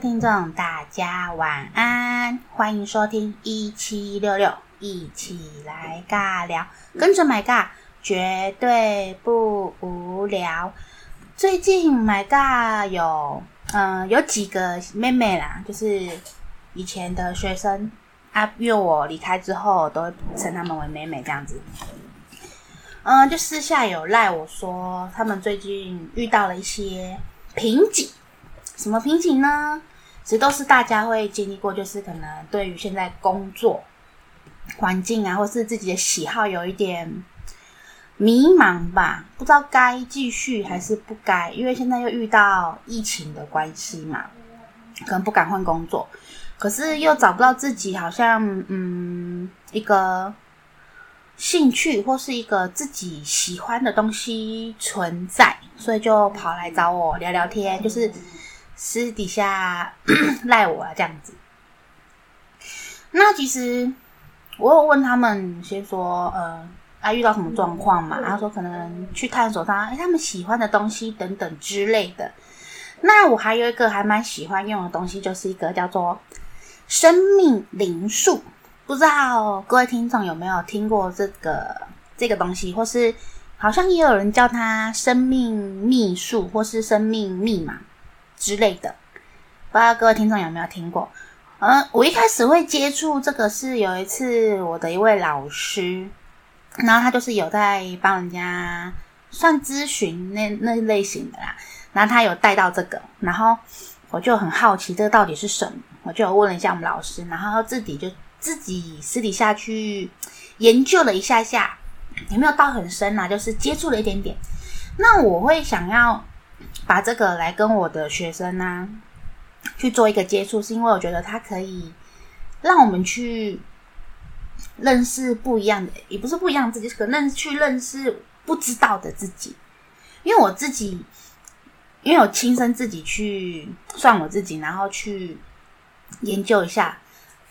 听众，大家晚安，欢迎收听一七六六，一起来尬聊，跟着 My 尬绝对不无聊。最近 My 尬有嗯有几个妹妹啦，就是以前的学生啊，因为我离开之后，都会称她们为妹妹这样子。嗯，就私下有赖我说，他们最近遇到了一些瓶颈。什么瓶颈呢？其实都是大家会经历过，就是可能对于现在工作环境啊，或是自己的喜好有一点迷茫吧，不知道该继续还是不该，因为现在又遇到疫情的关系嘛，可能不敢换工作，可是又找不到自己好像嗯一个兴趣或是一个自己喜欢的东西存在，所以就跑来找我聊聊天，就是。私底下 赖我啊，这样子。那其实我有问他们，先说呃，啊遇到什么状况嘛？他说可能去探索他，哎，他们喜欢的东西等等之类的。那我还有一个还蛮喜欢用的东西，就是一个叫做生命灵数。不知道各位听众有没有听过这个这个东西，或是好像也有人叫它生命秘术，或是生命密码。之类的，不知道各位听众有没有听过？嗯，我一开始会接触这个是有一次我的一位老师，然后他就是有在帮人家算咨询那那类型的啦，然后他有带到这个，然后我就很好奇这个到底是什么，我就有问了一下我们老师，然后自己就自己私底下去研究了一下下，有没有到很深啊？就是接触了一点点，那我会想要。把这个来跟我的学生呢、去做一个接触，是因为我觉得它可以让我们去认识不一样的，也不是不一样的自己，可能去认识不知道的自己。因为我自己，因为我亲身自己去算我自己，然后去研究一下，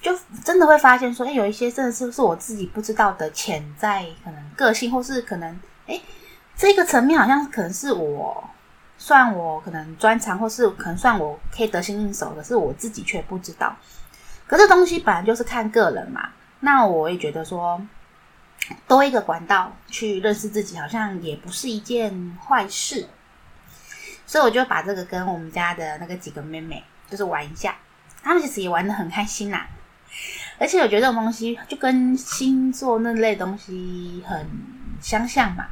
就真的会发现说，哎，有一些真的是不是我自己不知道的潜在可能个性，或是可能，哎，这个层面好像可能是我。算我可能专长，或是可能算我可以得心应手，可是我自己却不知道。可是东西本来就是看个人嘛。那我也觉得说，多一个管道去认识自己，好像也不是一件坏事。所以我就把这个跟我们家的那个几个妹妹，就是玩一下。他们其实也玩的很开心啦。而且我觉得这种东西就跟星座那类东西很相像嘛。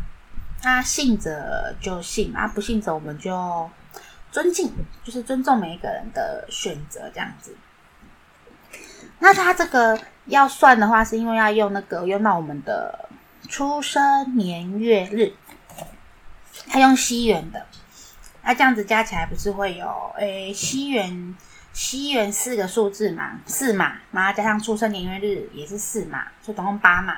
他信者就信啊，不信者我们就尊敬，就是尊重每一个人的选择这样子。那他这个要算的话，是因为要用那个用到我们的出生年月日，他用西元的，那这样子加起来不是会有诶西元西元四个数字嘛，四嘛，然后加上出生年月日也是四嘛，就总共八嘛。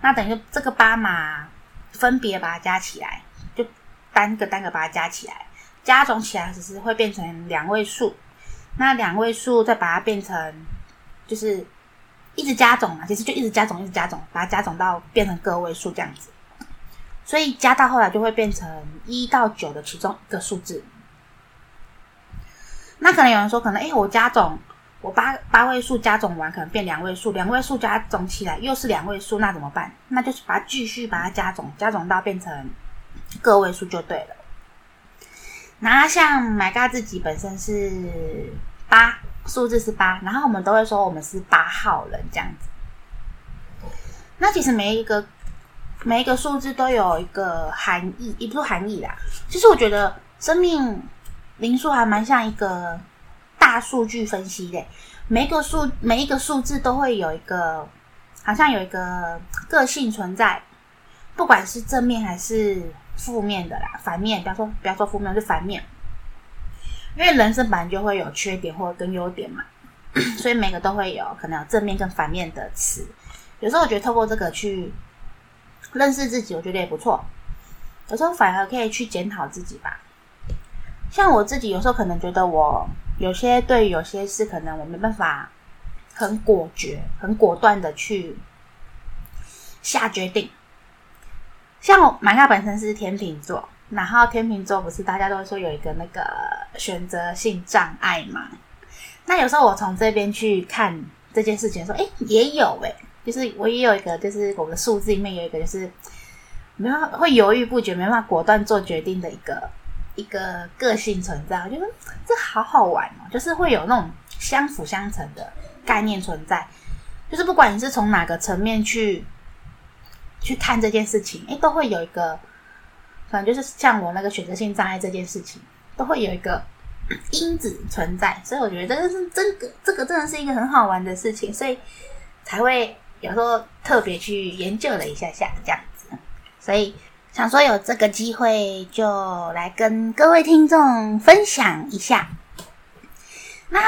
那等于这个八嘛。分别把它加起来，就单个单个把它加起来，加总起来只是会变成两位数。那两位数再把它变成，就是一直加总嘛，其实就一直加总，一直加总，把它加总到变成个位数这样子。所以加到后来就会变成一到九的其中一个数字。那可能有人说，可能哎，我加总。我八八位数加总完可能变两位数，两位数加总起来又是两位数，那怎么办？那就是把它继续把它加总，加总到变成个位数就对了。那像 My 嘎自己本身是八，数字是八，然后我们都会说我们是八号人这样子。那其实每一个每一个数字都有一个含义，也不是含义啦。其实我觉得生命灵数还蛮像一个。大数据分析的，每个数每一个数字都会有一个，好像有一个个性存在，不管是正面还是负面的啦，反面，不要说不要说负面，是反面，因为人生本来就会有缺点或者跟优点嘛，所以每个都会有可能有正面跟反面的词。有时候我觉得透过这个去认识自己，我觉得也不错。有时候反而可以去检讨自己吧。像我自己有时候可能觉得我。有些对，有些事可能我没办法很果决、很果断的去下决定。像我 My 嘎本身是天秤座，然后天秤座不是大家都说有一个那个选择性障碍嘛？那有时候我从这边去看这件事情，说，哎，也有哎，就是我也有一个，就是我的数字里面有一个，就是没办法会犹豫不决，没办法果断做决定的一个一个个性存在。我觉得这好好玩哦，就是会有那种相辅相成的概念存在，就是不管你是从哪个层面去去看这件事情，哎，都会有一个，可能就是像我那个选择性障碍这件事情，都会有一个。因子存在，所以我觉得这个是这个这个真的是一个很好玩的事情，所以才会有时候特别去研究了一下下这样子，所以想说有这个机会就来跟各位听众分享一下。那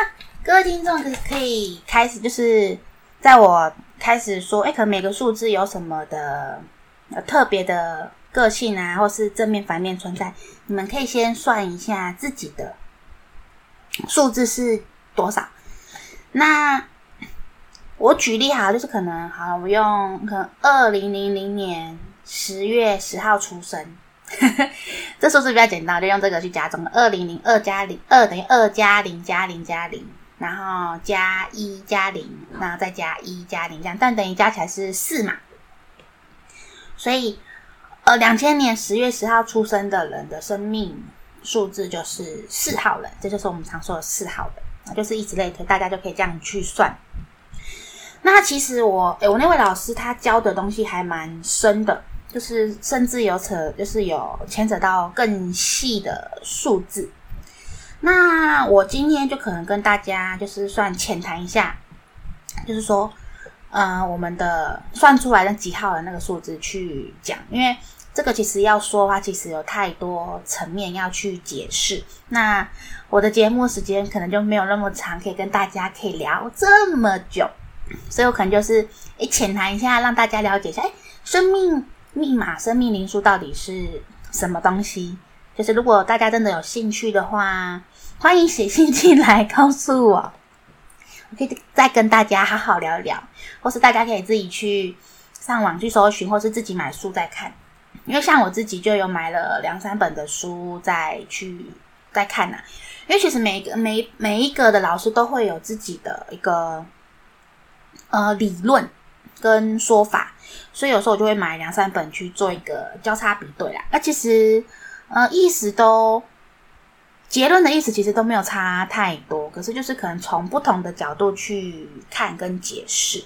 各位听众可可以开始，就是在我开始说，哎，可能每个数字有什么的特别的个性啊，或是正面反面存在，你们可以先算一下自己的。数字是多少？那我举例哈，就是可能好，我用可能二零零零年十月十号出生，这数字比较简单，就用这个去加总。二零零二加零，二等于二加零加零加零，然后加一加零，然后再加一加零，这样，但等于加起来是四嘛？所以，呃，两千年十月十号出生的人的生命。数字就是四号人，这就是我们常说的四号人，就是以此类推，大家就可以这样去算。那其实我，诶，我那位老师他教的东西还蛮深的，就是甚至有扯，就是有牵扯到更细的数字。那我今天就可能跟大家就是算浅谈一下，就是说，呃，我们的算出来的几号的那个数字去讲，因为。这个其实要说的话，其实有太多层面要去解释。那我的节目时间可能就没有那么长，可以跟大家可以聊这么久，所以我可能就是诶浅谈一下，让大家了解一下，哎生命密码、生命灵书到底是什么东西？就是如果大家真的有兴趣的话，欢迎写信进来告诉我，我可以再跟大家好好聊一聊，或是大家可以自己去上网去搜寻，或是自己买书再看。因为像我自己就有买了两三本的书再去再看呐、因为其实每个每每一个的老师都会有自己的一个呃理论跟说法，所以有时候我就会买两三本去做一个交叉比对啦。那其实呃意思都结论的意思其实都没有差太多，可是就是可能从不同的角度去看跟解释。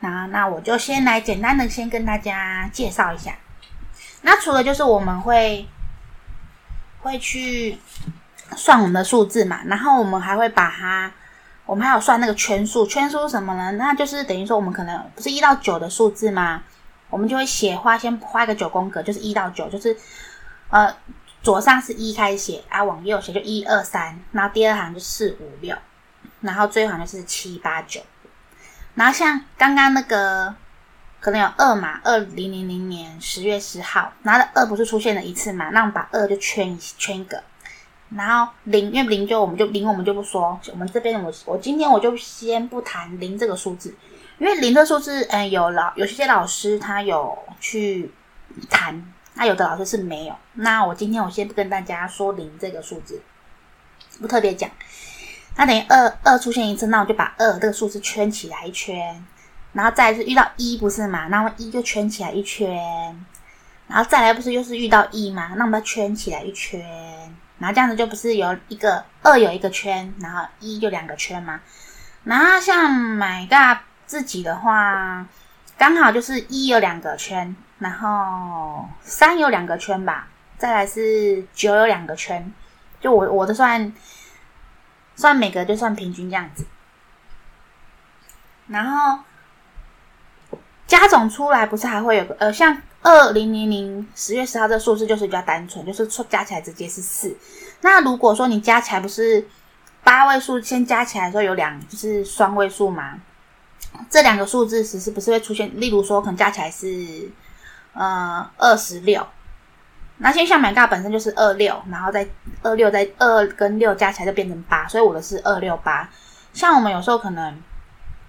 那那我就先来简单的先跟大家介绍一下。那除了就是我们会会去算我们的数字嘛，然后我们还会把它，我们还有算那个圈数。圈数是什么呢？那就是等于说我们可能不是一到九的数字吗？我们就会写画，先画一个九宫格，就是一到九，就是呃左上是一开始写，啊往右写就一二三，然后第二行就四五六，然后最后行就是七八九。然后像刚刚那个可能有二嘛，二零零零年十月十号，然后二不是出现了一次嘛？那我们把二就圈一圈一个，然后零，因为零就我们就零我们就不说，我们这边我我今天我就先不谈零这个数字，因为零的数字，嗯，有老有些老师他有去谈，那有的老师是没有。那我今天我先不跟大家说零这个数字，不特别讲。那等于二二出现一次，那我就把二这个数字圈起来一圈，然后再来是遇到一不是嘛？那么一就圈起来一圈，然后再来不是又是遇到一嘛？那我们要圈起来一圈，然后这样子就不是有一个二有一个圈，然后一就两个圈嘛？然后像买大自己的话，刚好就是一有两个圈，然后三有两个圈吧，再来是九有两个圈，就我我的算。算每个就算平均这样子，然后加总出来不是还会有个呃，像二零零零十月十号这个数字就是比较单纯，就是加起来直接是四。那如果说你加起来不是八位数，先加起来的时候有两就是双位数嘛？这两个数字其实不是会出现，例如说可能加起来是呃二十六。那现象蛮大，本身就是二六，然后再二六再二跟六加起来就变成八，所以我的是二六八。像我们有时候可能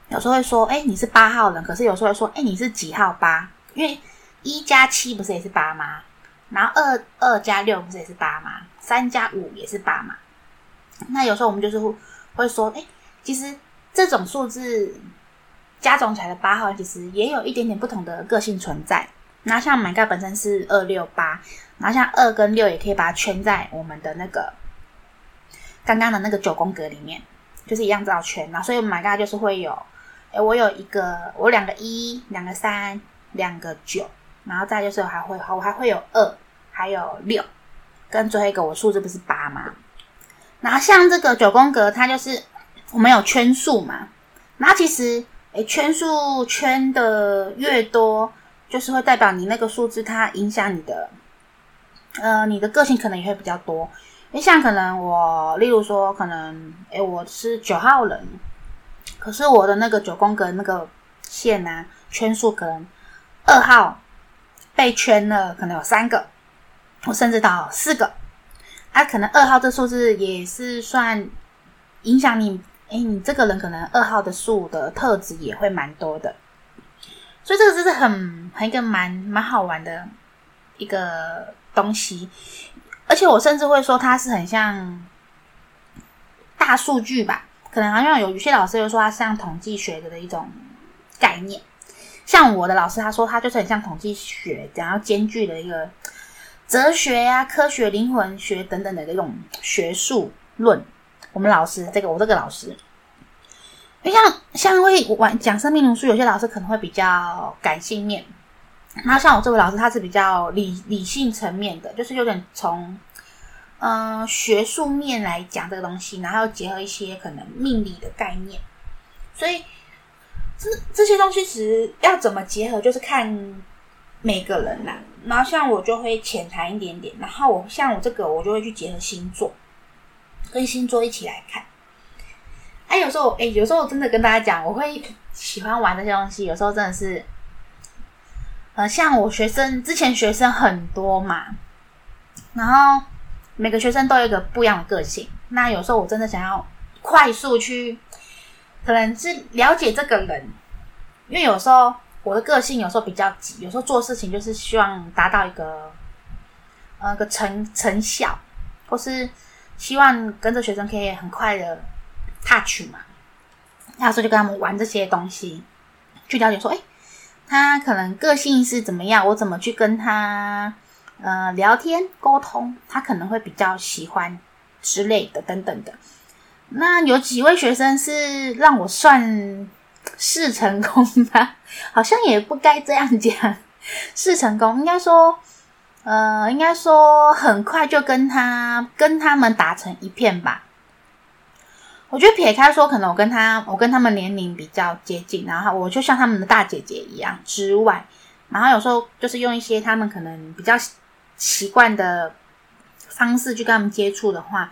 有时候会说，哎，你是八号人，可是有时候会说，哎，你是几号八？因为一加七不是也是八吗？然后二二加六不是也是八吗？三加五也是八嘛？那有时候我们就是会说，哎，其实这种数字加总起来的八号，其实也有一点点不同的个性存在。那像 My God 本身是二六八，然后像二跟六也可以把它圈在我们的那个刚刚的那个九宫格里面，就是一样这样圈。然后所以 My God 就是会有，哎，我有一个，我两个一，两个三，两个九，然后再就是还会，我还会有二，还有六，跟最后一个我数字不是八吗？然后像这个九宫格，它就是我们有圈数嘛，然后其实诶圈数圈的越多，就是会代表你那个数字它影响你的，呃，你的个性可能也会比较多。因为像可能我，例如说可能诶我是九号人，可是我的那个九宫格那个线啊圈数可能二号被圈了，可能有三个，我甚至到四个。啊，可能二号这数字也是算影响你，哎，你这个人可能二号的数的特质也会蛮多的，所以这个就是很很一个蛮蛮好玩的一个东西，而且我甚至会说它是很像大数据吧，可能好像有有些老师又说它像统计学的的一种概念，像我的老师他说他就是很像统计学，然后兼具的一个。哲学呀、啊、科学、灵魂学等等的这种学术论，我们老师这个我这个老师，因为像像会玩讲生命灵数，有些老师可能会比较感性面，然后像我这位老师，他是比较理理性层面的，就是有点从嗯、呃、学术面来讲这个东西，然后结合一些可能命理的概念，所以这这些东西其实要怎么结合，就是看每个人啦。然后像我就会浅谈一点点，然后我像我这个我就会去结合星座，跟星座一起来看。哎，有时候哎，有时候我真的跟大家讲，我会喜欢玩这些东西。有时候真的是，呃，像我学生之前学生很多嘛，然后每个学生都有一个不一样的个性。那有时候我真的想要快速去，可能是了解这个人，因为有时候。我的个性有时候比较急，有时候做事情就是希望达到一个呃个成成效，或是希望跟着学生可以很快的 touch 嘛。那时候就跟他们玩这些东西，去了解说，哎，他可能个性是怎么样，我怎么去跟他呃聊天沟通，他可能会比较喜欢之类的等等的。那有几位学生是让我算。是成功的，好像也不该这样讲。是成功，应该说，呃，应该说很快就跟他跟他们打成一片吧。我觉得撇开说，可能我跟他我跟他们年龄比较接近，然后我就像他们的大姐姐一样之外，然后有时候就是用一些他们可能比较习惯的方式去跟他们接触的话，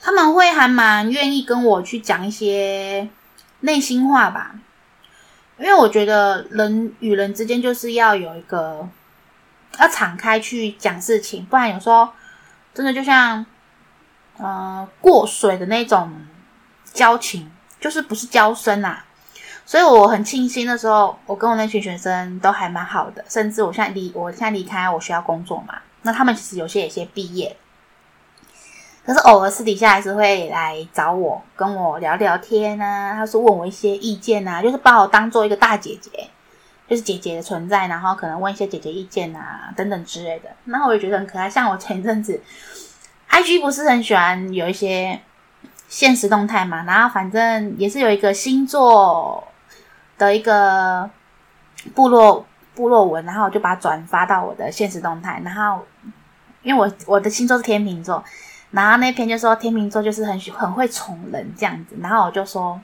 他们会还蛮愿意跟我去讲一些。内心话吧，因为我觉得人与人之间就是要有一个要敞开去讲事情，不然有时候真的就像呃过水的那种交情，就是不是交深啊。所以我很庆幸那时候我跟我那群学生都还蛮好的，甚至我现在离我现在离开我学校工作嘛，那他们其实有些也先毕业。可是偶尔私底下还是会来找我，跟我聊聊天啊，他说问我一些意见啊，就是把我当做一个大姐姐，就是姐姐的存在，然后可能问一些姐姐意见啊等等之类的。那我也觉得很可爱。像我前一阵子，IG 不是很喜欢有一些现实动态嘛，然后反正也是有一个星座的一个部落部落文，然后我就把它转发到我的现实动态，然后因为我我的星座是天秤座。然后那篇就说天秤座就是很喜很会宠人这样子，然后我就说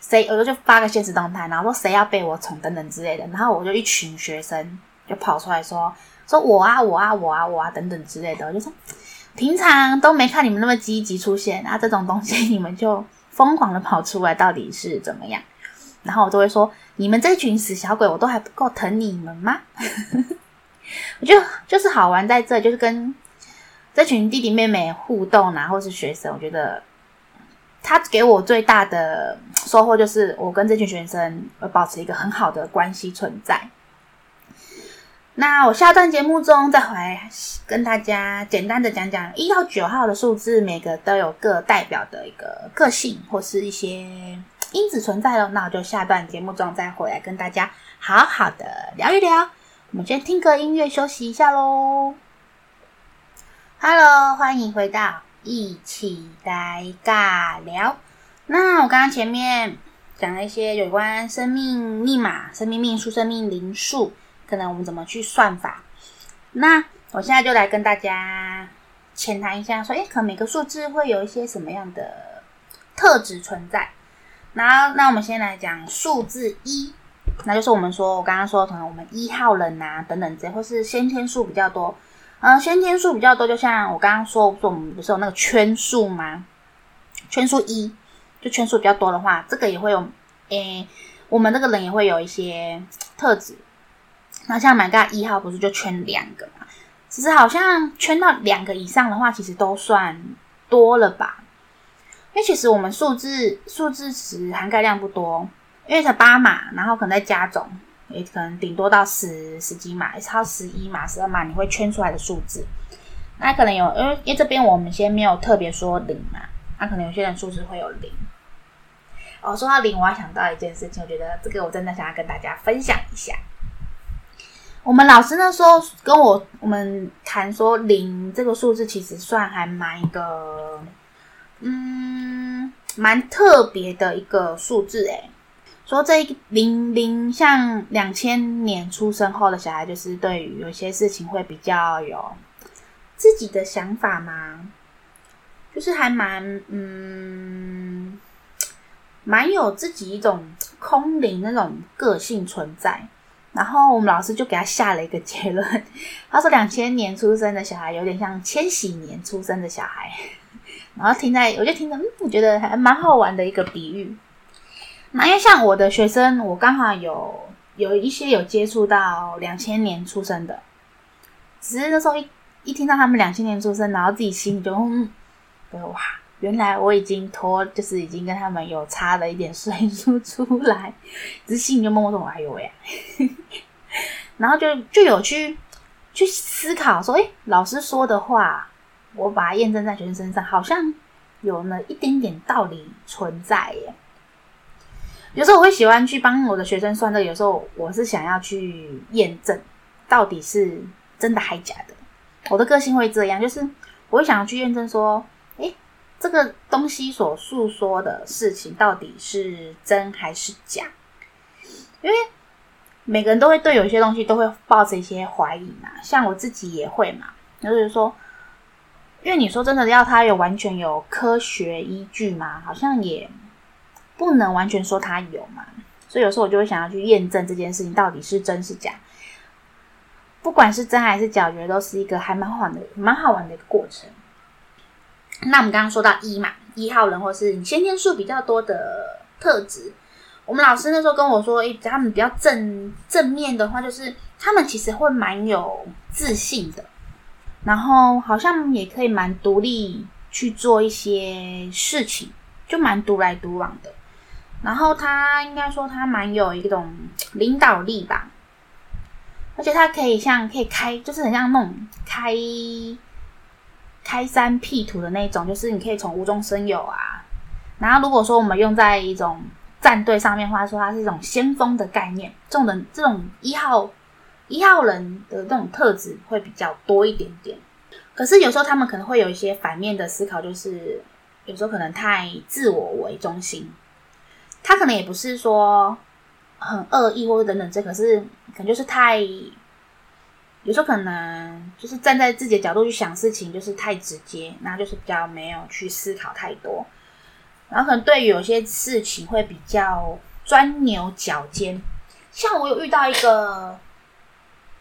谁，我就就发个现实动态，然后说谁要被我宠等等之类的，然后我就一群学生就跑出来说说我啊我啊我啊我啊等等之类的，我就说平常都没看你们那么积极出现啊，这种东西你们就疯狂的跑出来，到底是怎么样？然后我就会说你们这群死小鬼，我都还不够疼你们吗？我就就是好玩在这，就是跟。这群弟弟妹妹互动啊，或是学生，我觉得他给我最大的收获就是，我跟这群学生会保持一个很好的关系存在。那我下段节目中再回来跟大家简单的讲讲一到九号的数字，每个都有各代表的一个个性或是一些因子存在咯。那我就下段节目中再回来跟大家好好的聊一聊。我们先听个音乐休息一下喽。Hello，欢迎回到一起来尬聊。那我刚刚前面讲了一些有关生命密码、生命命数、生命灵数。可能我们怎么去算法？那我现在就来跟大家浅谈一下，说，诶，可能每个数字会有一些什么样的特质存在。然后，那我们先来讲数字一，那就是我们说，我刚刚说，可能我们一号人啊，等等这些，或是先天数比较多。呃，先天数比较多，就像我刚刚说，我们不是有那个圈数吗？圈数一，就圈数比较多的话，这个也会有，诶，我们这个人也会有一些特质。那像 My God 一号不是就圈两个嘛？其实好像圈到两个以上的话，其实都算多了吧？因为其实我们数字数字词涵盖量不多，因为才八码，然后可能再加总，也可能顶多到十十几码，超十一码、十二码，你会圈出来的数字。那可能有，因为因为这边我们先没有特别说零嘛，那可能有些人数字会有零。哦，说到零，我还想到一件事情，我觉得这个我真的想要跟大家分享一下。我们老师那时候跟我我们谈说，零这个数字其实算还蛮一个，嗯，蛮特别的一个数字诶。说这一零零，像两千年出生后的小孩，就是对于有些事情会比较有自己的想法嘛，就是还蛮嗯，蛮有自己一种空灵那种个性存在。然后我们老师就给他下了一个结论，他说两千年出生的小孩有点像千禧年出生的小孩。然后听在，我就听着，嗯，我觉得还蛮好玩的一个比喻。那因为像我的学生，我刚好有有一些有接触到两千年出生的，只是那时候一一听到他们两千年出生，然后自己心里就嗯，哇。原来我已经脱，就是已经跟他们有差了一点岁数出来，只是心里就默默说：“哎呦喂！” 然后就就有去去思考说：“哎，老师说的话，我把它验证在学生身上，好像有那一点点道理存在耶。”有时候我会喜欢去帮我的学生算这个，有时候我是想要去验证到底是真的还假的。我的个性会这样，就是我会想要去验证说。诶这个东西所诉说的事情到底是真还是假？因为每个人都会对有些东西都会抱着一些怀疑嘛，像我自己也会嘛。就是说，因为你说真的要它有完全有科学依据嘛，好像也不能完全说他有嘛。所以有时候我就会想要去验证这件事情到底是真是假。不管是真还是假，我觉得都是一个还蛮好玩的、蛮好玩的一个过程。那我们刚刚说到一嘛，一号人或是你先天数比较多的特质，我们老师那时候跟我说，诶，他们比较正正面的话，就是他们其实会蛮有自信的，然后好像也可以蛮独立去做一些事情，就蛮独来独往的。然后他应该说他蛮有一种领导力吧，而且他可以像可以开，就是很像那种开。开山辟土的那种，就是你可以从无中生有啊。然后如果说我们用在一种战队上面的话，说它是一种先锋的概念，这种人这种一号一号人的这种特质会比较多一点点。可是有时候他们可能会有一些反面的思考，就是有时候可能太自我为中心。他可能也不是说很恶意或者等等这，可是可能就是太。有时候可能就是站在自己的角度去想事情，就是太直接，那就是比较没有去思考太多。然后可能对于有些事情会比较钻牛角尖。像我有遇到一个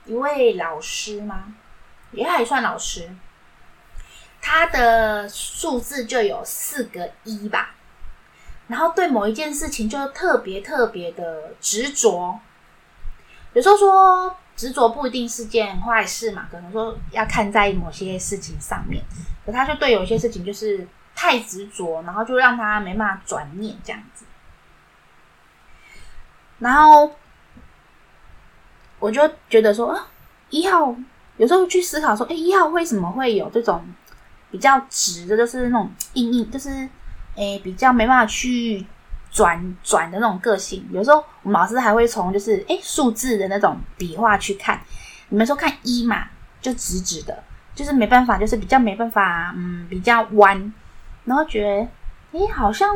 一位老师吗？也还算老师，他的数字就有四个一吧。然后对某一件事情就特别特别的执着。有时候说。执着不一定是件坏事嘛，可能说要看在某些事情上面，可他就对有些事情就是太执着，然后就让他没办法转念这样子。然后我就觉得说，啊，一号有时候去思考说，哎，一号为什么会有这种比较直的，就是那种硬硬，就是哎比较没办法去转转的那种个性。有时候我们老师还会从就是哎数字的那种笔画去看，你们说看一嘛，就直直的，就是没办法，就是比较没办法，嗯，比较弯，然后觉得哎好像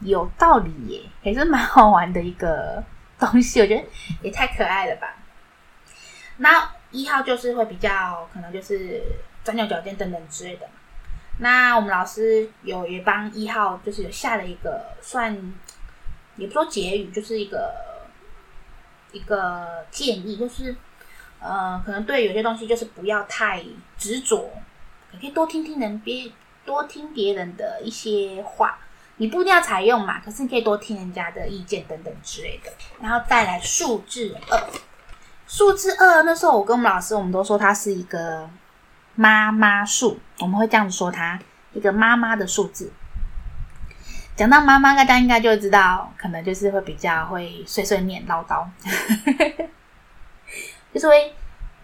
有道理耶，也是蛮好玩的一个东西，我觉得也太可爱了吧。那一号就是会比较可能就是钻牛角尖等等之类的嘛。那我们老师有也帮一号就是有下了一个算，也不说结语，就是一个一个建议，就是呃，可能对有些东西就是不要太执着，你可以多听听人别多听别人的一些话，你不一定要采用嘛，可是你可以多听人家的意见等等之类的。然后再来数字二。数字二，那时候我跟我们老师，我们都说它是一个妈妈数，我们会这样子说它，一个妈妈的数字。讲到妈妈，大家应该就知道，可能就是会比较会碎碎念唠叨，就是会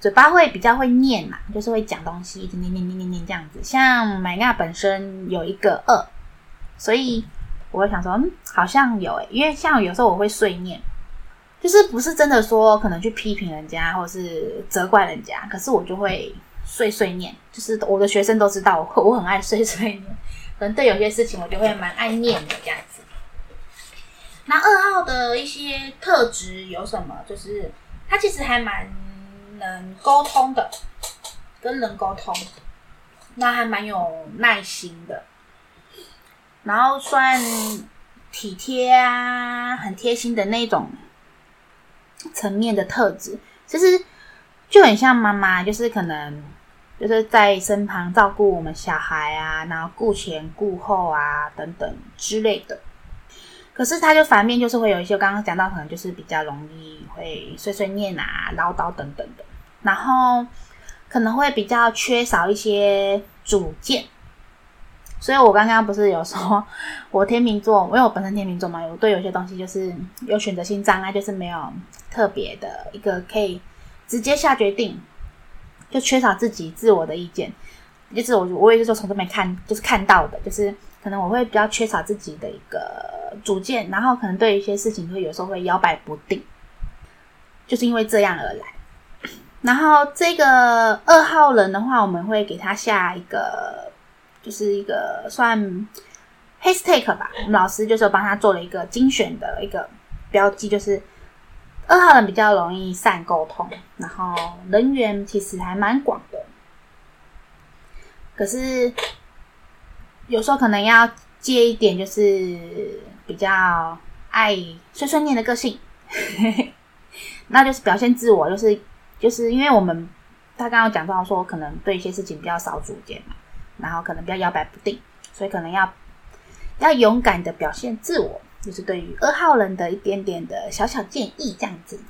嘴巴会比较会念嘛，就是会讲东西，一直念念念念念这样子。像麦亚本身有一个二，所以我会想说，嗯，好像有诶，因为像有时候我会碎念。就是不是真的说可能去批评人家或是责怪人家，可是我就会碎碎念。就是我的学生都知道 我很爱碎碎念，可能对有些事情我就会蛮爱念的这样子。那二号的一些特质有什么？就是他其实还蛮能沟通的，跟人沟通，那还蛮有耐心的，然后算体贴啊，很贴心的那种。层面的特质，其实就很像妈妈，就是可能就是在身旁照顾我们小孩啊，然后顾前顾后啊等等之类的。可是他就反面，就是会有一些刚刚讲到，可能就是比较容易会碎碎念啊、唠叨等等的，然后可能会比较缺少一些主见。所以我刚刚不是有说，我天秤座，因为我本身天秤座嘛，我对有些东西就是有选择性障碍，就是没有特别的一个可以直接下决定，就缺少自己自我的意见。就是我我也是说从这边看，就是看到的，就是可能我会比较缺少自己的一个主见，然后可能对一些事情会有时候会摇摆不定，就是因为这样而来。然后这个二号人的话，我们会给他下一个。就是一个算 h a s t a k e 吧，我们老师就是帮他做了一个精选的一个标记，就是二号人比较容易善沟通，然后人缘其实还蛮广的，可是有时候可能要借一点，就是比较爱碎碎念的个性，那就是表现自我，就是就是因为我们他刚刚讲到说，可能对一些事情比较少主见嘛。然后可能比较摇摆不定，所以可能要要勇敢的表现自我，就是对于二号人的一点点的小小建议这样子。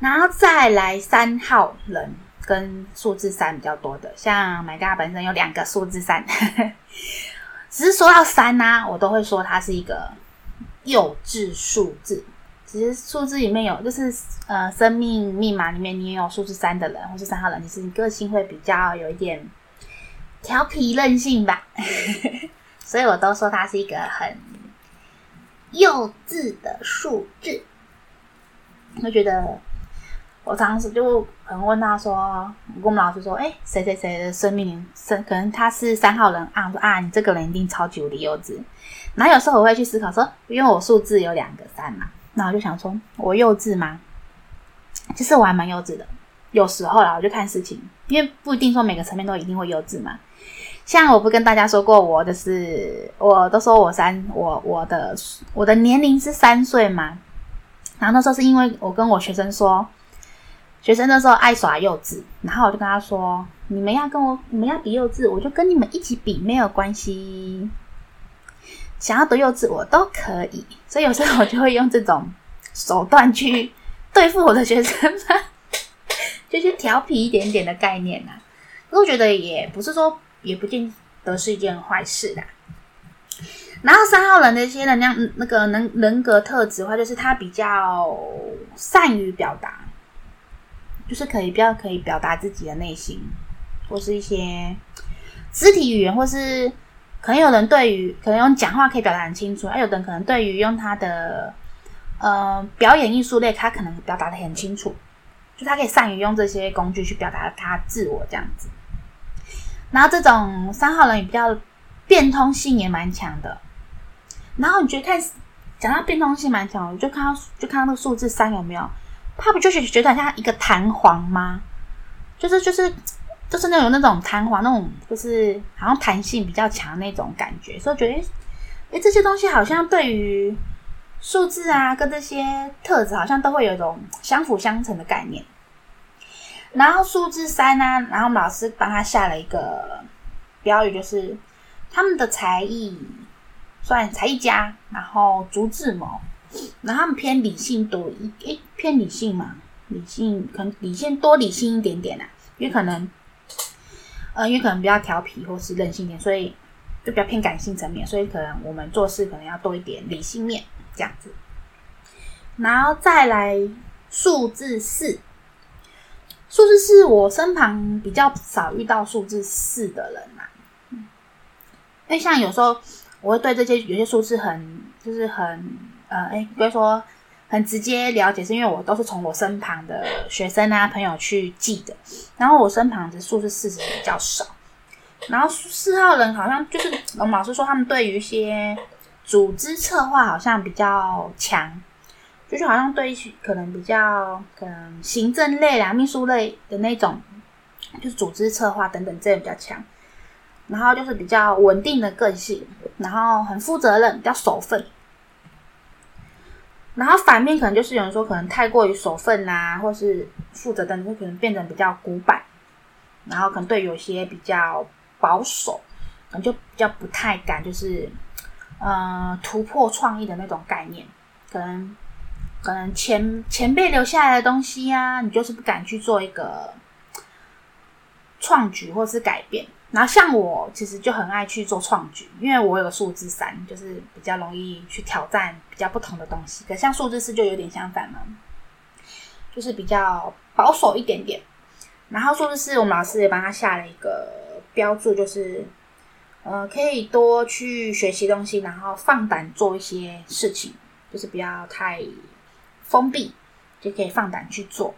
然后再来三号人跟数字三比较多的，像 My God 本身有两个数字三，只是说到三呢、我都会说它是一个幼稚数字。其实数字里面有，就是呃，生命密码里面你也有数字三的人，或是三号人，其实你个性会比较有一点。调皮任性吧，所以我都说他是一个很幼稚的数字。我觉得我当时就很问他说：“我跟我们老师说，哎、谁谁谁的生命生可能他是三号人啊？我说啊，你这个人一定超级无敌幼稚。”然后有时候我会去思考说，因为我数字有两个三嘛，那我就想说，我幼稚吗？其实我还蛮幼稚的，有时候啦，我就看事情，因为不一定说每个层面都一定会幼稚嘛。像我不跟大家说过，我的是，我都说我三，我我的我的年龄是三岁嘛。然后那时候是因为我跟我学生说，学生那时候爱耍幼稚，然后我就跟他说，你们要跟我，你们要比幼稚，我就跟你们一起比，没有关系。想要多幼稚，我都可以。所以有时候我就会用这种手段去对付我的学生嘛，就是调皮一点点的概念呐、啊。我觉得也不是说。也不见得是一件坏事的。然后三号人的一些能量，那个人人格特质的话，就是他比较善于表达，就是可以比较可以表达自己的内心，或是一些肢体语言，或是可能有人对于可能用讲话可以表达很清楚，而有的人可能对于用他的呃表演艺术类，他可能表达的很清楚，就他可以善于用这些工具去表达他自我这样子。然后这种三号人也比较变通性也蛮强的。然后你觉得看讲到变通性蛮强，就看到就看到那个数字三有没有？他不就是觉得像一个弹簧吗？就是就是就是那种那种弹簧那种，就是好像弹性比较强那种感觉，所以觉得哎，这些东西好像对于数字啊跟这些特质好像都会有一种相辅相成的概念。然后数字三呢，然后老师帮他下了一个标语，就是他们的才艺算才艺家，然后足智谋。然后他们偏理性多一诶，偏理性嘛，理性可能理性多理性一点点啊，因为可能，呃，因为可能比较调皮或是任性一点，所以就比较偏感性层面，所以可能我们做事可能要多一点理性面这样子。然后再来数字四，数字四我身旁比较少遇到数字四的人呐、啊，因为像有时候我会对这些有些数字很就是很。呃，哎，比如说很直接了解，是因为我都是从我身旁的学生啊朋友去记的，然后我身旁的数字四十比较少，然后四号人好像就是我们老师说他们对于一些组织策划好像比较强，就是好像对于可能比较可能行政类啊、秘书类的那种，就是组织策划等等这些比较强，然后就是比较稳定的个性，然后很负责任，比较守分。然后反面可能就是有人说可能太过于守分啊，或是负责等，就可能变成比较古板。然后可能对有些比较保守，可能就比较不太敢，就是呃突破创意的那种概念。可能可能前前辈留下来的东西啊，你就是不敢去做一个创举或是改变。然后像我其实就很爱去做创举，因为我有个数字三，就是比较容易去挑战比较不同的东西。可像数字四就有点相反嘛，就是比较保守一点点。然后数字四，我们老师也帮他下了一个标注，就是呃可以多去学习东西，然后放胆做一些事情，就是不要太封闭，就可以放胆去做。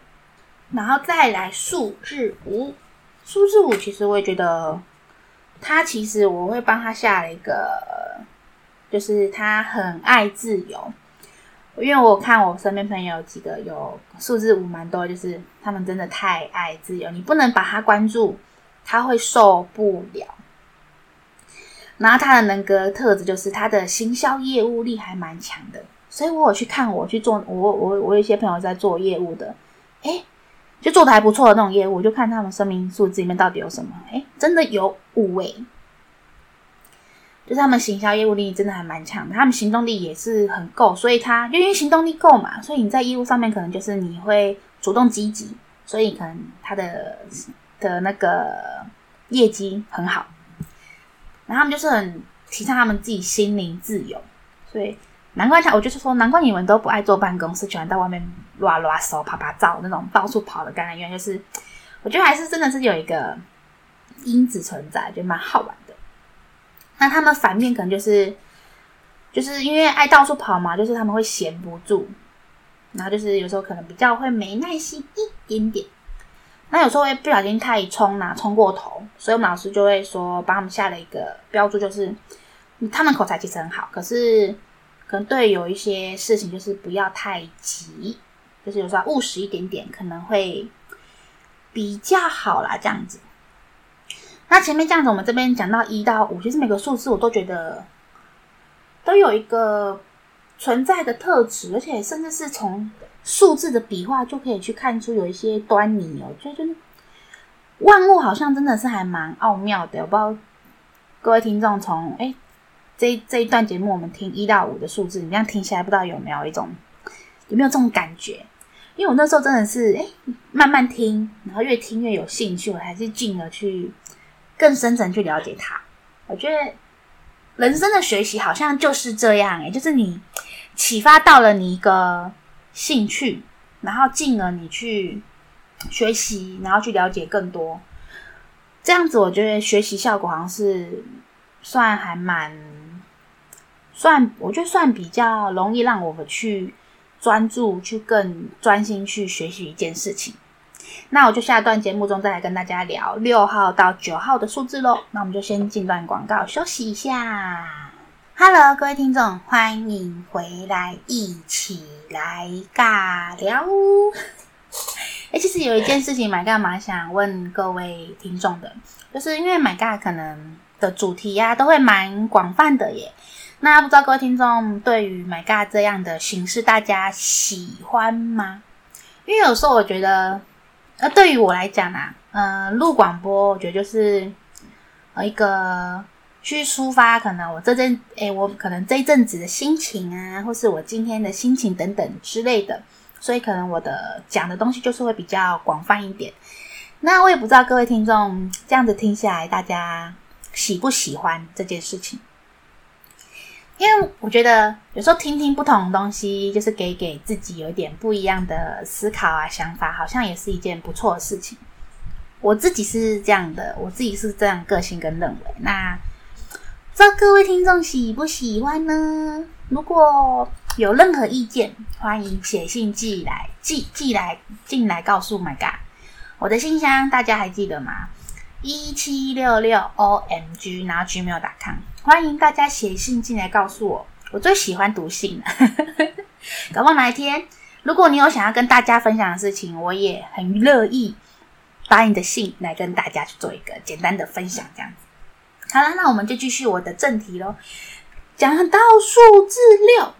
然后再来数字五。数字五，其实我也觉得，他其实我会帮他下了一个，就是他很爱自由，因为我看我身边朋友几个有数字五蛮多，就是他们真的太爱自由，你不能把他关注，他会受不了。然后他的人格特质就是他的行销业务力还蛮强的，所以我有去看我去做，我我我有一些朋友在做业务的，诶就做的还不错的那种业务，就看他们生命数字里面到底有什么。哎，真的有五位，就是他们行销业务力真的还蛮强的，他们行动力也是很够，所以他就因为行动力够嘛，所以你在业务上面可能就是你会主动积极，所以可能他的的那个业绩很好。然后他们就是很提倡他们自己心灵自由，所以。难怪他，我就是说，难怪你们都不爱坐办公室，喜欢到外面乱乱手、啪啪照那种到处跑的感染源就是，我觉得还是真的是有一个因子存在，就蛮好玩的。那他们反面可能就是，就是因为爱到处跑嘛，就是他们会闲不住，然后就是有时候可能比较会没耐心一点点。那有时候会不小心太冲啦，冲过头，所以我们老师就会说，帮他们下了一个标注，就是他们口才其实很好，可是。可能对有一些事情就是不要太急，就是有时候务实一点点可能会比较好啦。这样子，那前面这样子，我们这边讲到一到五，其实每个数字我都觉得都有一个存在的特质，而且甚至是从数字的笔画就可以去看出有一些端倪哦。就就是万物好像真的是还蛮奥妙的，我不知道各位听众从哎。这这一段节目，我们听一到五的数字，你这样听起来，不知道有没有一种有没有这种感觉？因为我那时候真的是哎，慢慢听，然后越听越有兴趣，我还是进而去更深层去了解它。我觉得人生的学习好像就是这样，哎，就是你启发到了你一个兴趣，然后进而你去学习，然后去了解更多。这样子，我觉得学习效果好像是算还蛮算，我觉得算比较容易让我们去专注，去更专心去学习一件事情。那我就下段节目中再来跟大家聊六号到九号的数字喽。那我们就先进段广告休息一下。Hello，各位听众，欢迎回来，一起来尬聊。哎，其实有一件事情蛮干嘛想问各位听众的，就是因为 My God 可能的主题呀、都会蛮广泛的耶。那不知道各位听众对于 My God 这样的形式，大家喜欢吗？因为有时候我觉得，呃，对于我来讲啊，嗯、呃，录广播，我觉得就是呃一个去抒发，可能我这阵，哎，我可能这一阵子的心情啊，或是我今天的心情等等之类的。所以可能我的讲的东西就是会比较广泛一点。那我也不知道各位听众这样子听下来，大家喜不喜欢这件事情？因为我觉得有时候听听不同的东西，就是给给自己有一点不一样的思考啊、想法，好像也是一件不错的事情。我自己是这样的，我自己是这样个性跟认为。那不知道各位听众喜不喜欢呢？如果有任何意见，欢迎写信寄来，寄寄来进来告诉 My God。我的信箱大家还记得吗？一七六六 OMG，然后 gmail.com。欢迎大家写信进来告诉我，我最喜欢读信了。搞不好哪一天，如果你有想要跟大家分享的事情，我也很乐意把你的信来跟大家去做一个简单的分享，这样子。好了，那我们就继续我的正题喽。讲到数字六。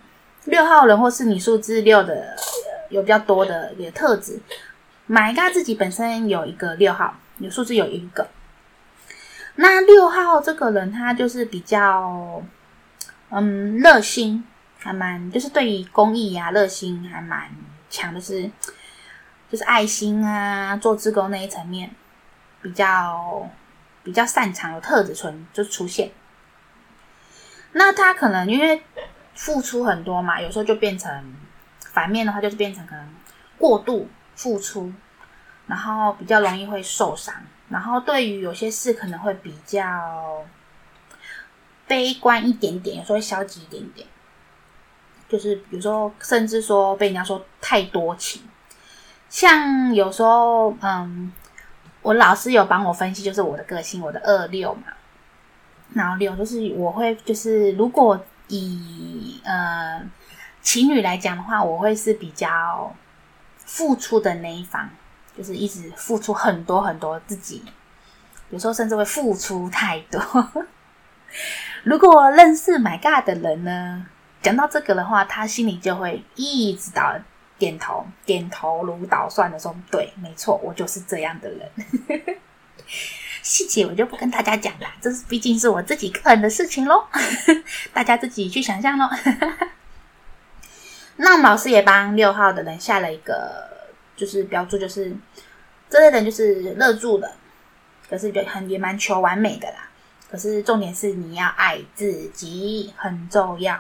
六号人或是你数字六的有比较多的一个特质，My God 自己本身有一个六号，有数字有一个。那六号这个人他就是比较嗯热心，还蛮就是对于公益啊热心还蛮强的是，就是爱心啊做志工那一层面比较比较擅长的特质存就出现。那他可能因为。付出很多嘛，有时候就变成反面的话，就是变成可能过度付出，然后比较容易会受伤，然后对于有些事可能会比较悲观一点点，有时候会消极一点点，就是有时候甚至说被人家说太多情，像有时候嗯，我老师有帮我分析，就是我的个性，我的二六嘛，然后六就是我会就是如果。以呃情侣来讲的话，我会是比较付出的那一方，就是一直付出很多很多自己，有时候甚至会付出太多。如果认识 My God 的人呢，讲到这个的话，他心里就会一直到点头，点头如捣蒜的说：“对，没错，我就是这样的人。”细节我就不跟大家讲了，这是毕竟是我自己个人的事情喽，大家自己去想象喽。那老师也帮六号的人下了一个，就是标注，就是这类人就是乐住的，可是就很也蛮求完美的啦。可是重点是你要爱自己很重要，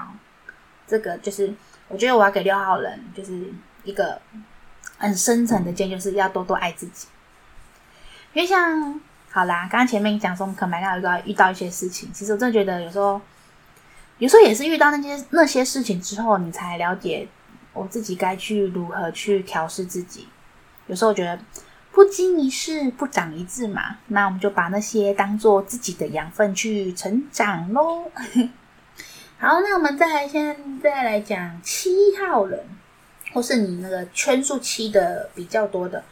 这个就是我觉得我要给六号人就是一个很深层的建议，就是要多多爱自己，因为像。好啦，刚刚前面讲说，我们可能还遇到遇到一些事情。其实我真的觉得，有时候，有时候也是遇到那些那些事情之后，你才了解我自己该去如何去调试自己。有时候我觉得不经一事不长一智嘛，那我们就把那些当做自己的养分去成长喽。好，那我们再来现在来讲七号人，或是你那个圈数七的比较多的，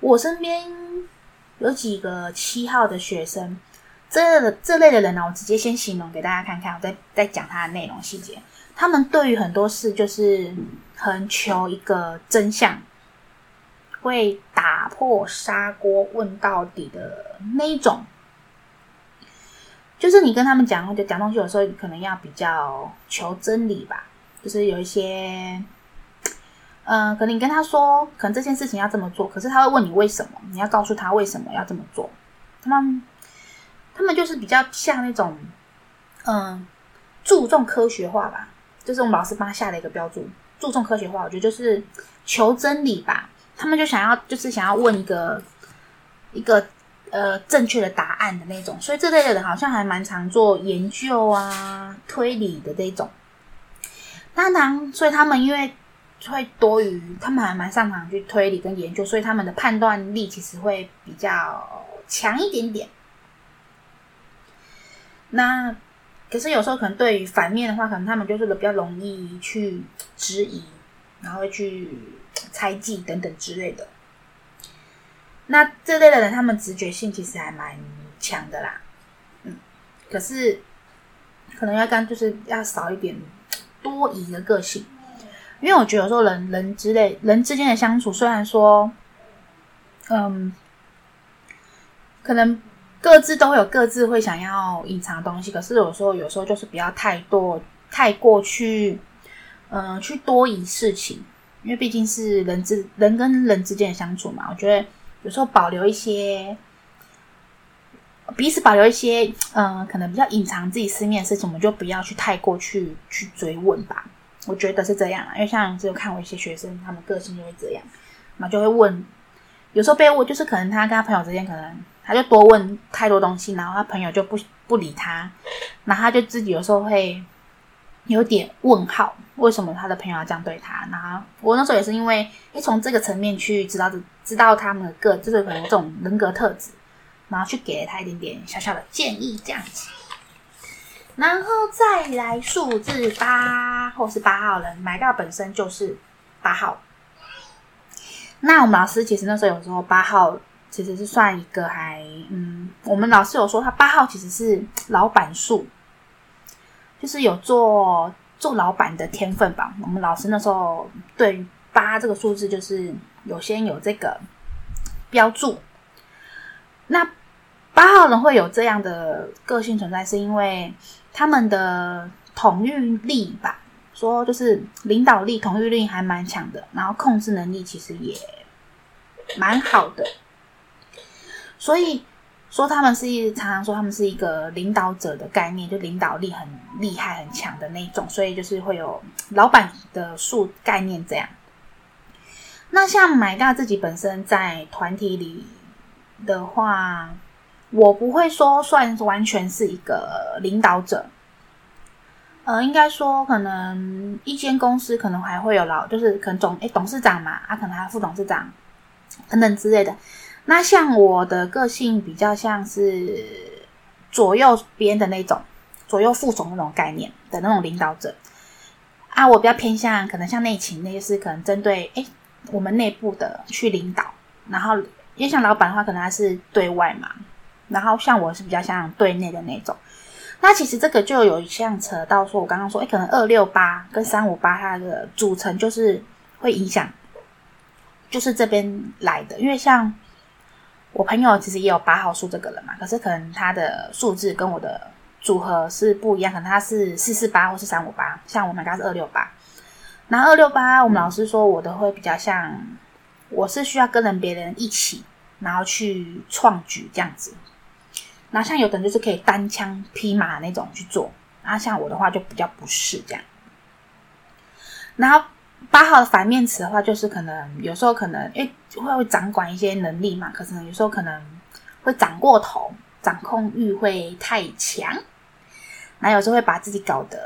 我身边。有几个七号的学生，这这类的人呢，我直接先形容给大家看看，我再再讲他的内容细节。他们对于很多事就是很求一个真相，会打破砂锅问到底的那一种。就是你跟他们讲话，就讲东西，有时候可能要比较求真理吧，就是有一些。嗯、可能你跟他说，可能这件事情要这么做，可是他会问你为什么，你要告诉他为什么要这么做。他们，他们就是比较像那种，嗯、注重科学化吧，就是我们老师帮他下了一个标注，注重科学化，我觉得就是求真理吧。他们就想要就是想要问一个一个呃正确的答案的那种，所以这类的人好像还蛮常做研究啊、推理的这种。当然，所以他们因为会多于，他们还蛮擅长去推理跟研究，所以他们的判断力其实会比较强一点点。那可是有时候可能对于反面的话，可能他们就是比较容易去质疑，然后会去猜忌等等之类的。那这类的人，他们直觉性其实还蛮强的啦。嗯，可是可能要刚就是要少一点多疑的个性，因为我觉得有时候人人之类人之间的相处，虽然说，嗯，可能。各自都有各自会想要隐藏的东西，可是有时候有时候就是不要太多太过去，嗯、去多疑事情，因为毕竟是人之人跟人之间的相处嘛。我觉得有时候保留一些彼此保留一些，嗯、可能比较隐藏自己私密的事情，我们就不要去太过去去追问吧。我觉得是这样啊，因为像只有看我一些学生，他们个性就会这样，那就会问，有时候被问就是可能他跟他朋友之间可能。他就多问太多东西，然后他朋友就不不理他，然后他就自己有时候会有点问号，为什么他的朋友要这样对他？然后我那时候也是因为，诶，从这个层面去知道知道他们的个，就是可能这种人格特质，然后去给了他一点点小小的建议这样子，然后再来数字八或是八号人，买到本身就是八号。那我们老师其实那时候有时候八号。其实是算一个还嗯，我们老师有说他八号其实是老板数，就是有做做老板的天分吧。我们老师那时候对于八这个数字就是有先有这个标注。那八号人会有这样的个性存在，是因为他们的统御力吧，说就是领导力、统御力还蛮强的，然后控制能力其实也蛮好的。所以说他们是一常常说他们是一个领导者的概念，就领导力很厉害、很强的那种，所以就是会有老板的数概念这样。那像买大自己本身在团体里的话，我不会说算完全是一个领导者，呃，应该说可能一间公司可能还会有老，就是可能总诶董事长嘛，啊，可能还有副董事长等等之类的。那像我的个性比较像是左右边的那种，左右副总那种概念的那种领导者啊，我比较偏向可能像内勤，那些是可能针对诶我们内部的去领导，然后因为像老板的话，可能他是对外嘛，然后像我是比较像对内的那种。那其实这个就有像扯到说，我刚刚说诶可能二六八跟三五八它的组成就是会影响，就是这边来的，因为像。我朋友其实也有八号数这个人嘛，可是可能他的数字跟我的组合是不一样，可能他是四四八或是三五八，像我们家是二六八。然后二六八，我们老师说我的会比较像，我是需要跟人别人一起，然后去创举这样子。然后像有的人就是可以单枪匹马那种去做，然后像我的话就比较不是这样。然后。八号的反面词的话，就是可能有时候可能诶会会掌管一些能力嘛，可是有时候可能会掌过头，掌控欲会太强，那有时候会把自己搞得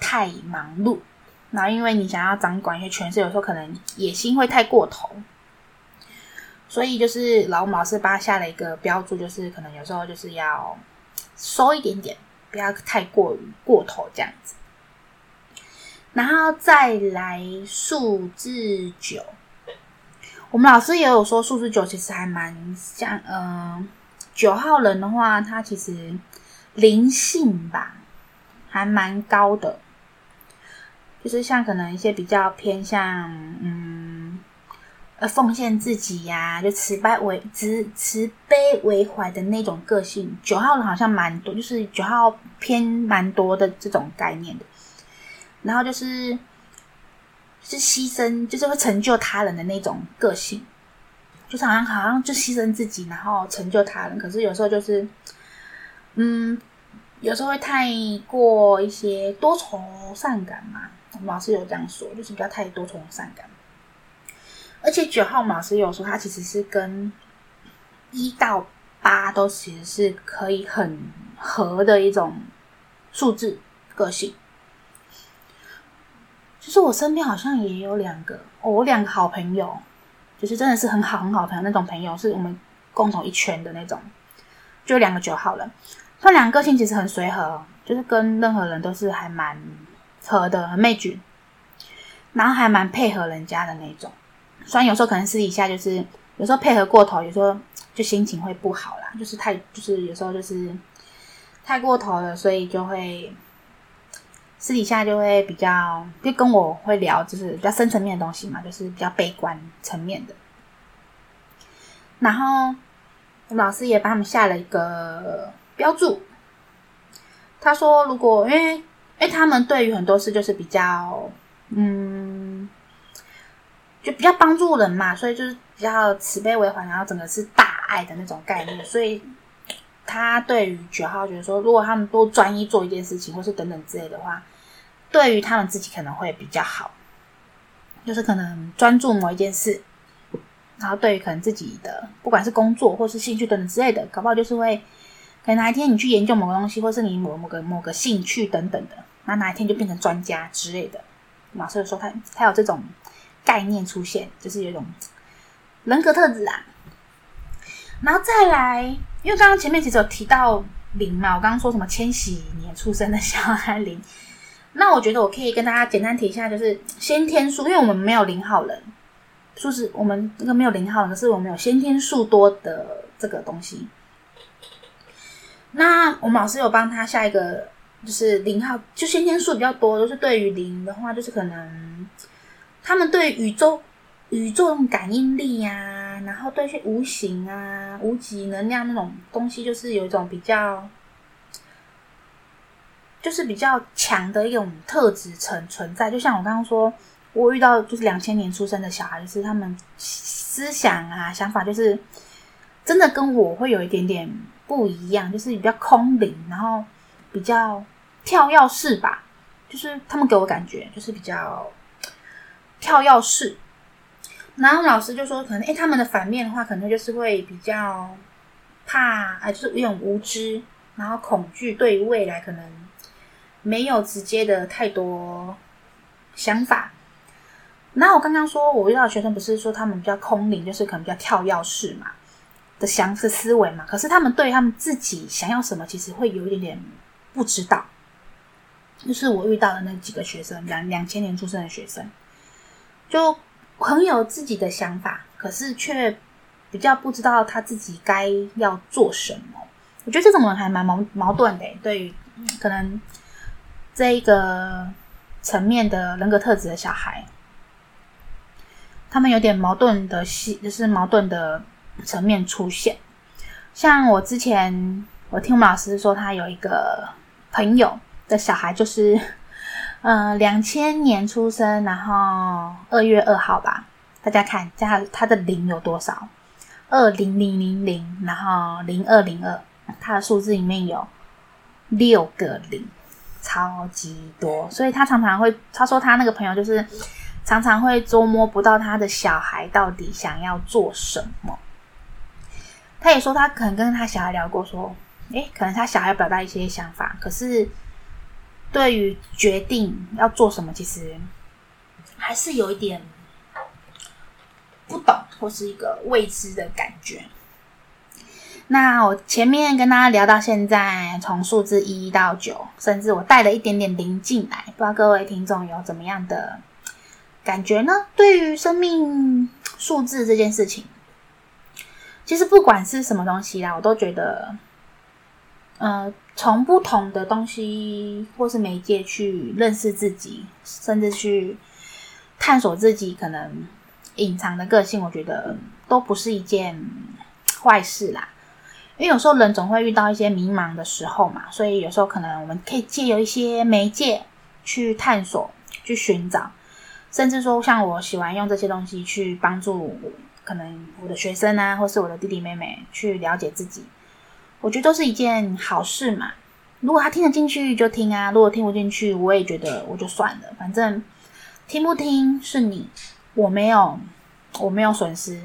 太忙碌，然后因为你想要掌管一些权势，有时候可能野心会太过头，所以就是老老师帮他下了一个标注，就是可能有时候就是要收一点点，不要太过于过头这样子。然后再来数字九，我们老师也有说数字九其实还蛮像，呃，九号人的话，他其实灵性吧，还蛮高的，就是像可能一些比较偏向，嗯，呃，奉献自己呀、就慈悲为慈慈悲为怀的那种个性。九号人好像蛮多，就是九号偏蛮多的这种概念的。然后就是，是牺牲，就是会成就他人的那种个性，就是好像好像就牺牲自己，然后成就他人。可是有时候就是，嗯，有时候会太过一些多愁善感嘛。我们老师有这样说，就是不要太多愁善感。而且九号老师有说，他其实是跟一到八都其实是可以很合的一种数字个性。其实我身边好像也有两个，我两个好朋友，就是真的是很好很好朋友那种朋友，是我们共同一圈的那种，就两个九号人。他两个个性其实很随和，就是跟任何人都是还蛮合的，很 match，然后还蛮配合人家的那种。虽然有时候可能私底下就是有时候配合过头，有时候就心情会不好啦，就是太就是有时候就是太过头了，所以就会私底下就会比较就跟我会聊，就是比较深层面的东西嘛，就是比较悲观层面的。然后我老师也帮他们下了一个。标注，他说：“如果因为，哎，他们对于很多事就是比较，嗯，就比较帮助人嘛，所以就是比较慈悲为怀，然后整个是大爱的那种概念。所以，他对于九号觉得说，如果他们多专一做一件事情，或是等等之类的话，对于他们自己可能会比较好，就是可能专注某一件事，然后对于可能自己的不管是工作或是兴趣等等之类的，搞不好就是会。”可能哪一天你去研究某个东西，或是你某某个某个兴趣等等的，那哪一天就变成专家之类的。老师说他他有这种概念出现，就是有一种人格特质啊。然后再来，因为刚刚前面其实有提到零嘛，我刚刚说什么千禧年出生的小孩零，那我觉得我可以跟大家简单提一下，就是先天数，因为我们没有零号人，就是我们那个没有零号人，是我们有先天数多的这个东西。那我们老师有帮他下一个，就是零号，就先天数比较多，就是对于零的话，就是可能他们对宇宙、宇宙感应力呀、然后对一些无形啊、无极能量那种东西，就是有一种比较，就是比较强的一种特质存存在。就像我刚刚说，我遇到就是两千年出生的小孩，就是他们思想啊、想法，就是真的跟我会有一点点。不一样，就是比较空灵，然后比较跳跃式吧。就是他们给我感觉就是比较跳跃式。然后老师就说，可能诶，他们的反面的话，可能就是会比较怕，哎，就是一种无知，然后恐惧，对于未来可能没有直接的太多想法。然后我刚刚说，我遇到的学生不是说他们比较空灵，就是可能比较跳跃式嘛。的想法思维嘛，可是他们对他们自己想要什么，其实会有一点点不知道。就是我遇到的那几个学生，两两千年出生的学生，就很有自己的想法，可是却比较不知道他自己该要做什么。我觉得这种人还蛮矛矛盾的，对于可能这一个层面的人格特质的小孩，他们有点矛盾的系，就是矛盾的。层面出现，像我之前我听我们老师说，他有一个朋友的小孩，就是呃两千年出生，然后二月二号吧。大家看，加他的零有多少？二零零零零，然后零二零二，他的数字里面有六个零，超级多。所以他常常会，他说他那个朋友就是常常会捉摸不到他的小孩到底想要做什么。他也说，他可能跟他小孩聊过，说，诶，可能他小孩要表达一些想法，可是对于决定要做什么，其实还是有一点不懂，或是一个未知的感觉。那我前面跟大家聊到现在，从数字一到九，甚至我带了一点点零进来，不知道各位听众有怎么样的感觉呢？对于生命数字这件事情。其实不管是什么东西啦，我都觉得，呃，从不同的东西或是媒介去认识自己，甚至去探索自己可能隐藏的个性，我觉得都不是一件坏事啦。因为有时候人总会遇到一些迷茫的时候嘛，所以有时候可能我们可以借由一些媒介去探索、去寻找，甚至说像我喜欢用这些东西去帮助。可能我的学生啊，或是我的弟弟妹妹去了解自己，我觉得都是一件好事嘛。如果他听得进去就听啊，如果听不进去，我也觉得我就算了，反正听不听是你，我没有，我没有损失，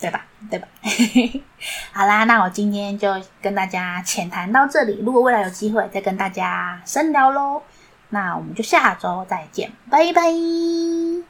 对吧？对吧？好啦，那我今天就跟大家浅谈到这里。如果未来有机会，再跟大家深聊喽。那我们就下周再见，拜拜。